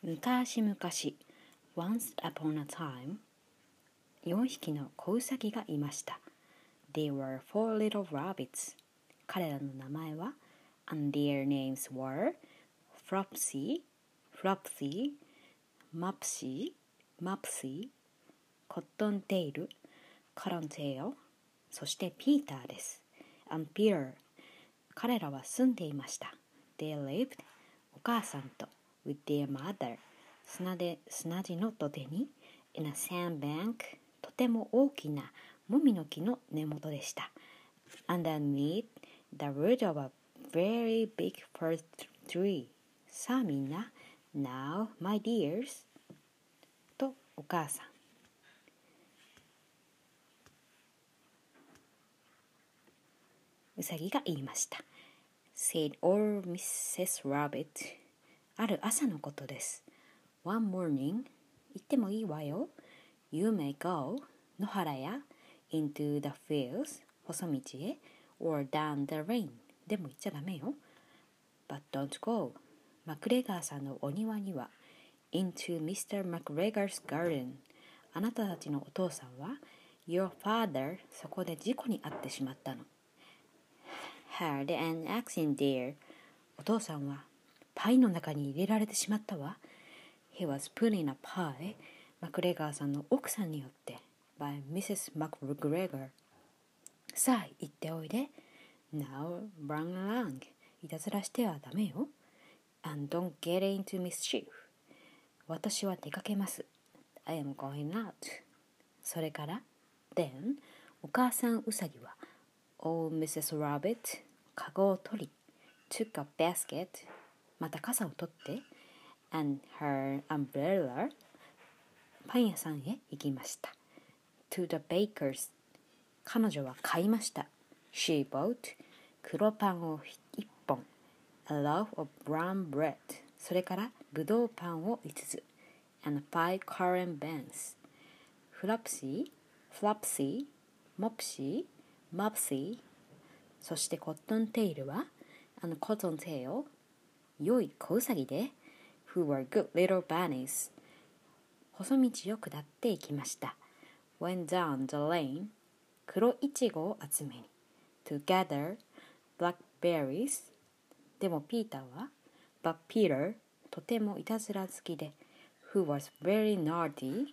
昔々 Once upon a time 4匹の子ウサギがいました They were four little rabbits 彼らの名前は and their names were Flopsy, Flopsy, Mopsy, Mopsy コットンテイル、カロンテイル、そしてピーターです。and Peter 彼らは住んでいました。They lived お母さんと with their mother 砂で砂地の土手に in a sandbank とても大きなもみの木の根元でした。Underneath the root of a very big first tree さあみんな Now my dears とお母さんうさぎが言いました。said old Mrs. Rabbit ある朝のことです。One morning 言ってもいいわよ。You may go 野原や into the fields 細道へ or down the lane でも言っちゃダメよ。But don't go マクレガーさんのお庭には into Mr. McGregor's garden あなたたちのお父さんは Your father そこで事故に遭ってしまったの。had an accident there お父さんはパイの中に入れられてしまったわ He was put in a pie マクレガーさんの奥さんによって by Mrs. McGregor さあ行っておいで Now run along いたずらしてはダメよ And don't get into mischief 私は出かけます I am going out それから Then お母さんウサギは Old Mrs. Rabbit カゴを取り took a basket また傘を取って and her umbrella パン屋さんへ行きました。to the bakers 彼女は買いました。she bought 黒パンを1本 a loaf of brown bread それからぶどうパンを5つ and five currant buns フラプシーフラプシーモプシーモプシーそしてコットンテイルはあのコットンテイル良い子ウサギで who were good little bunnies 細道を下っていきました went down the lane 黒いちごを集めに to gather blackberries でもピーターは but Peter とてもいたずら好きで who was very naughty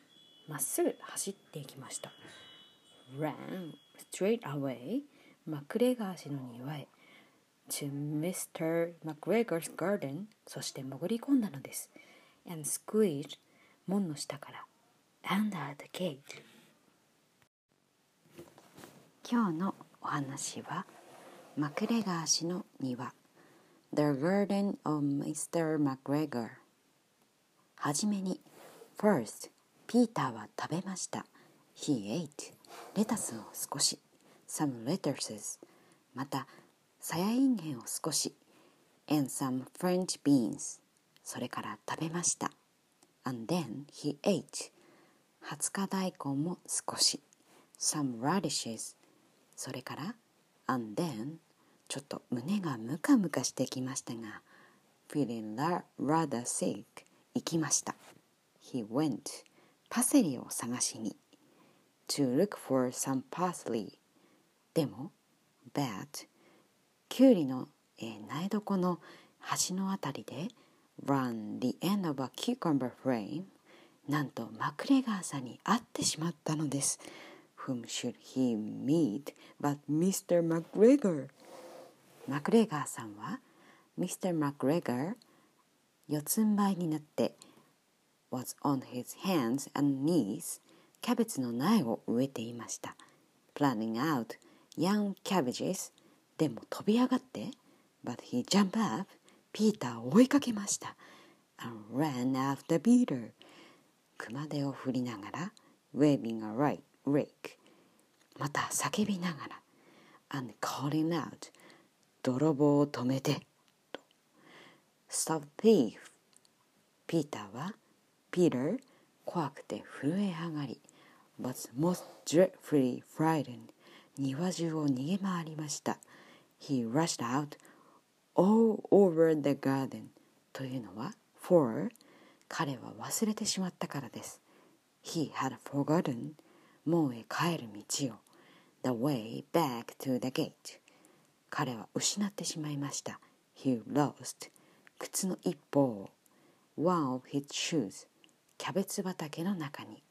まっすぐ走っていきました ran straight away マクレガー氏の庭へ to Mr. McGregor's garden そして潜り込んだのです and squeezed 門の下から under the gate 今日のお話はマクレガー氏の庭 The Garden of Mr. McGregor はじめに First ピーターは食べました He ate レタスを少し some lettuces またさやいんげんを少し and some French beans それから食べました and then he ate 20日大根も少し some radishes それから and then ちょっと胸がムカムカしてきましたが feeling rather sick 行きました he went パセリを探しに to look for some parsley でも but キュウリの、えー、苗床の端のあたりで run the end of a cucumber frame なんとマクレガーさんに会ってしまったのです Whom should he meet but Mr. McGregor マクレガーさんは Mr. McGregor 四つん這いになって was on his hands and knees キャベツの苗を植えていました planning out young cabbages でも飛び上がって but he jumped up ピーターを追いかけました and ran after Peter 熊手を振りながら waving a right rake また叫びながら and calling out 泥棒を止めてと Stop thief ピーターは Peter 怖くて震え上がり was most dreadfully frightened 庭中を逃げ回りました He rushed out all over the garden というのは for 彼は忘れてしまったからです。He had forgotten 門へ帰る道を The way back to the gate 彼は失ってしまいました。He lost 靴の一方を One of his shoes キャベツ畑の中に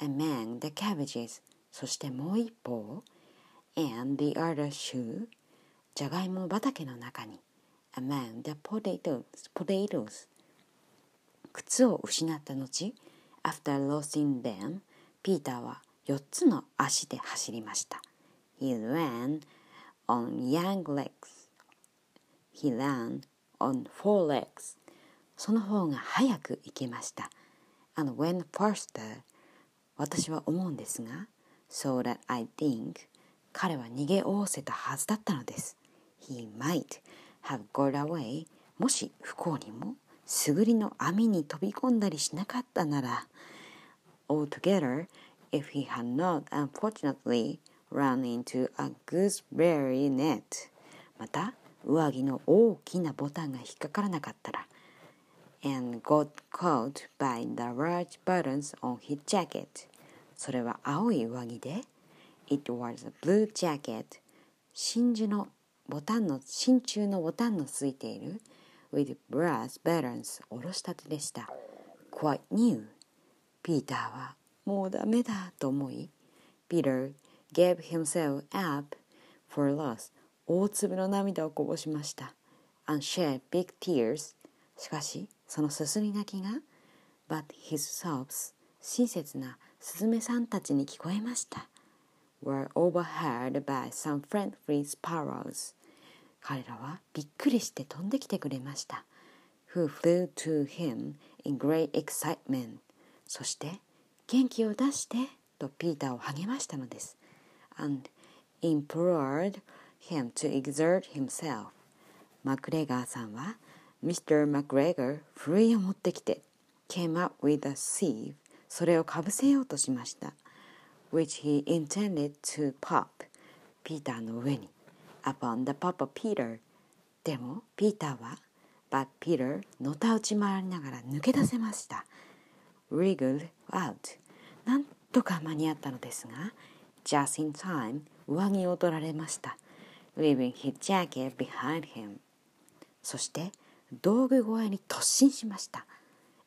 Among the cabbages そしてもう一方を And the other shoe じゃがいも畑の中に Among the potatoes, potatoes 靴を失った後 After losing them ピーターは4つの足で走りました He ran on young legs He ran on four legs その方が早く行けました And when faster 私は思うんですが So that I think 彼は逃げおおせたはずだったのです He might have got away もし不幸にもすぐりの網に飛び込んだりしなかったなら altogether if he had not unfortunately run into a gooseberry net また上着の大きなボタンが引っかからなかったら and got caught by the large buttons on his jacket それは青い上着で It was a blue jacket 真珠のボタンの真鍮のボタンのついている with brass buttons おろしたてでした。Quite new. ピーターはもうダメだと思い Peter gave himself up for loss. 大粒の涙をこぼしました。And shed big tears. しかしそのすすり泣きが but his sobs. 親切なスズメさんたちに聞こえました。Were overheard by some friendly sparrows 彼らはびっくりして飛んできてくれました who flew to him in great excitement そして元気を出してとピーターを励ましたのです and implored him to exert himself マクレガーさんは Mr. McGregor ふるいを持ってきて came up with a sieve それをかぶせようとしました which he intended to pop ピーターの上に upon the pop of Peter でもピーターは But Peter のたうち回りながら抜け出せました wriggled out なんとか間に合ったのですが just in time 上着を取られました leaving his jacket behind him そして道具小屋に突進しました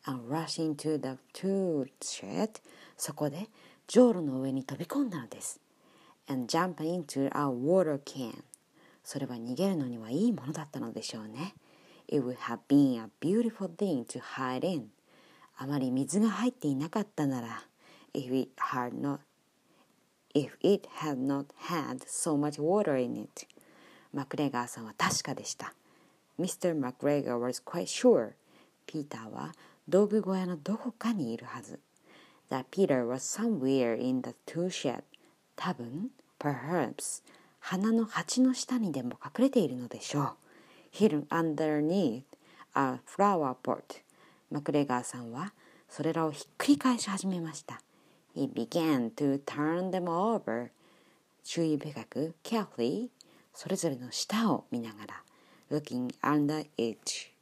and rushing to the tool shed そこでじょうろの上に飛び込んだのです and jump into a water can それは逃げるのにはいいものだったのでしょうね It would have been a beautiful thing to hide in あまり水が入っていなかったなら if it had not if it had not had so much water in it マクレガーさんは確かでした Mr. McGregor was quite sure ピーターは道具小屋のどこかにいるはず that Peter was somewhere in the tool shed 多分 perhaps 花の鉢の下にでも隠れているのでしょう hidden underneath a flower pot マクレガーさんはそれらをひっくり返し始めました。He began to turn them over 注意深く carefully それぞれの下を見ながら looking under each